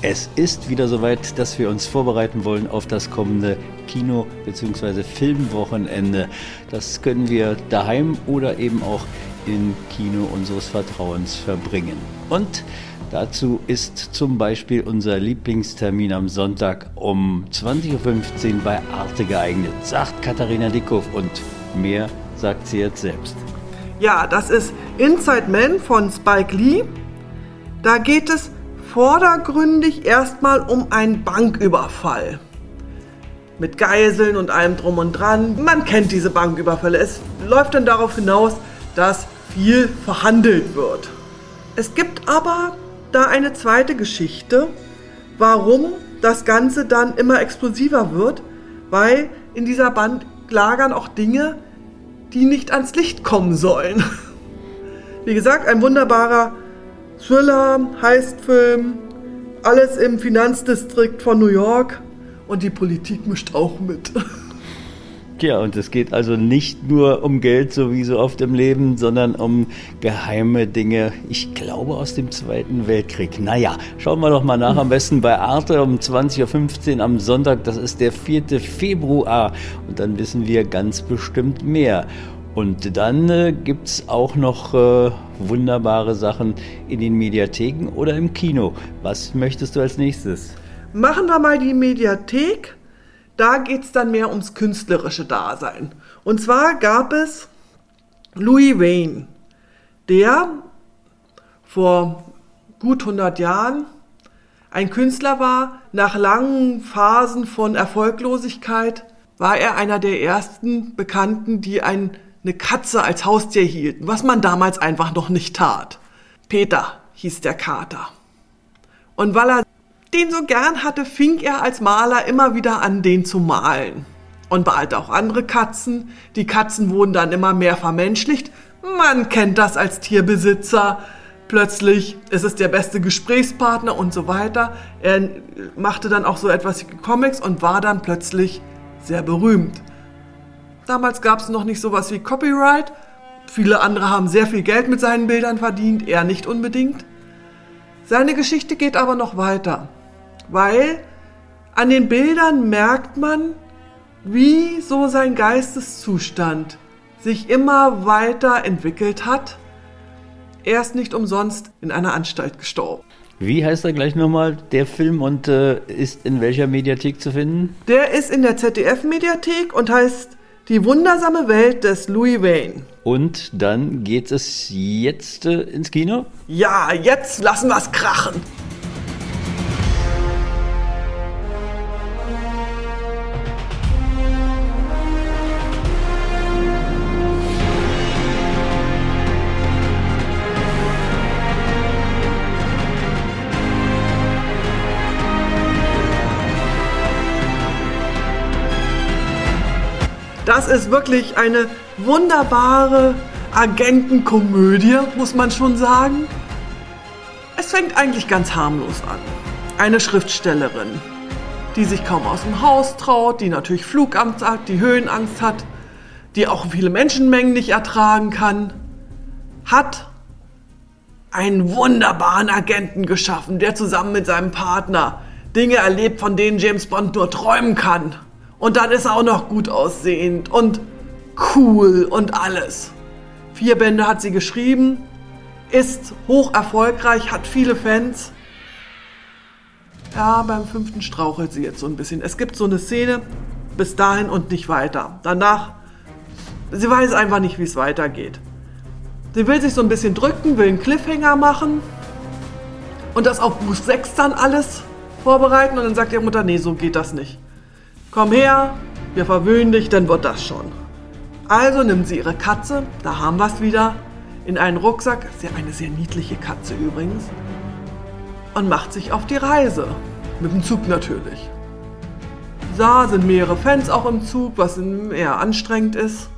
Es ist wieder soweit, dass wir uns vorbereiten wollen auf das kommende Kino- bzw. Filmwochenende. Das können wir daheim oder eben auch im Kino unseres Vertrauens verbringen. Und dazu ist zum Beispiel unser Lieblingstermin am Sonntag um 20.15 Uhr bei Arte geeignet, sagt Katharina Dickhoff und mehr sagt sie jetzt selbst. Ja, das ist Inside Man von Spike Lee. Da geht es vordergründig erstmal um einen Banküberfall. Mit Geiseln und allem drum und dran. Man kennt diese Banküberfälle. Es läuft dann darauf hinaus, dass viel verhandelt wird. Es gibt aber da eine zweite Geschichte, warum das Ganze dann immer explosiver wird, weil in dieser Band lagern auch Dinge, die nicht ans Licht kommen sollen. Wie gesagt, ein wunderbarer Thriller, Heistfilm, alles im Finanzdistrikt von New York und die Politik mischt auch mit. Ja, und es geht also nicht nur um Geld, so wie so oft im Leben, sondern um geheime Dinge, ich glaube aus dem Zweiten Weltkrieg. Naja, schauen wir doch mal nach, am besten bei Arte um 20.15 Uhr am Sonntag, das ist der 4. Februar. Und dann wissen wir ganz bestimmt mehr. Und dann äh, gibt es auch noch äh, wunderbare Sachen in den Mediatheken oder im Kino. Was möchtest du als nächstes? Machen wir mal die Mediathek. Da geht es dann mehr ums künstlerische Dasein. Und zwar gab es Louis Wayne, der vor gut 100 Jahren ein Künstler war. Nach langen Phasen von Erfolglosigkeit war er einer der ersten Bekannten, die ein eine Katze als Haustier hielten, was man damals einfach noch nicht tat. Peter hieß der Kater. Und weil er den so gern hatte, fing er als Maler immer wieder an, den zu malen. Und bald auch andere Katzen. Die Katzen wurden dann immer mehr vermenschlicht. Man kennt das als Tierbesitzer. Plötzlich ist es der beste Gesprächspartner und so weiter. Er machte dann auch so etwas wie Comics und war dann plötzlich sehr berühmt. Damals gab es noch nicht sowas wie Copyright. Viele andere haben sehr viel Geld mit seinen Bildern verdient, er nicht unbedingt. Seine Geschichte geht aber noch weiter, weil an den Bildern merkt man, wie so sein Geisteszustand sich immer weiter entwickelt hat. Er ist nicht umsonst in einer Anstalt gestorben. Wie heißt er gleich nochmal, der Film, und äh, ist in welcher Mediathek zu finden? Der ist in der ZDF-Mediathek und heißt die wundersame Welt des Louis Wayne. Und dann geht es jetzt äh, ins Kino? Ja, jetzt lassen wir es krachen. Ist wirklich eine wunderbare Agentenkomödie, muss man schon sagen. Es fängt eigentlich ganz harmlos an. Eine Schriftstellerin, die sich kaum aus dem Haus traut, die natürlich Flugangst hat, die Höhenangst hat, die auch viele Menschenmengen nicht ertragen kann, hat einen wunderbaren Agenten geschaffen, der zusammen mit seinem Partner Dinge erlebt, von denen James Bond nur träumen kann. Und dann ist er auch noch gut aussehend und cool und alles. Vier Bände hat sie geschrieben, ist hoch erfolgreich, hat viele Fans. Ja, beim fünften strauchelt sie jetzt so ein bisschen. Es gibt so eine Szene, bis dahin und nicht weiter. Danach, sie weiß einfach nicht, wie es weitergeht. Sie will sich so ein bisschen drücken, will einen Cliffhanger machen und das auf Buch 6 dann alles vorbereiten und dann sagt ihre Mutter, nee, so geht das nicht. Komm her, wir verwöhnen dich, dann wird das schon. Also nimmt sie ihre Katze, da haben wir es wieder, in einen Rucksack, sehr, eine sehr niedliche Katze übrigens, und macht sich auf die Reise. Mit dem Zug natürlich. Da sind mehrere Fans auch im Zug, was eher anstrengend ist.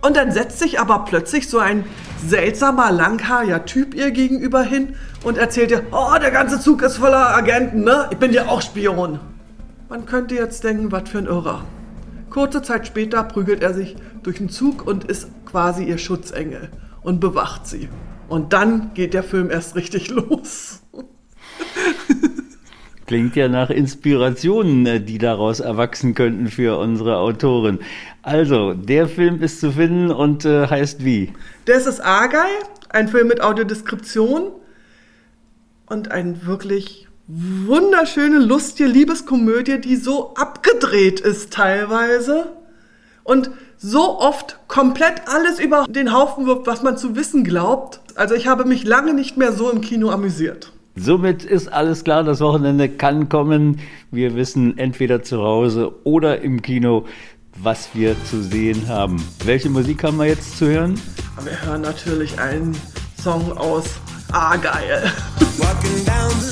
Und dann setzt sich aber plötzlich so ein seltsamer, langhaariger Typ ihr gegenüber hin und erzählt ihr, oh, der ganze Zug ist voller Agenten, ne? Ich bin ja auch Spion. Man könnte jetzt denken, was für ein Irrer. Kurze Zeit später prügelt er sich durch den Zug und ist quasi ihr Schutzengel und bewacht sie. Und dann geht der Film erst richtig los. klingt ja nach Inspirationen, äh, die daraus erwachsen könnten für unsere Autoren. Also, der Film ist zu finden und äh, heißt wie? Das ist Argyle, ein Film mit Audiodeskription und ein wirklich wunderschöne, lustige Liebeskomödie, die so abgedreht ist teilweise und so oft komplett alles über den Haufen wirft, was man zu wissen glaubt. Also ich habe mich lange nicht mehr so im Kino amüsiert. Somit ist alles klar, das Wochenende kann kommen. Wir wissen entweder zu Hause oder im Kino, was wir zu sehen haben. Welche Musik haben wir jetzt zu hören? Wir hören natürlich einen Song aus Argyle. Walking down the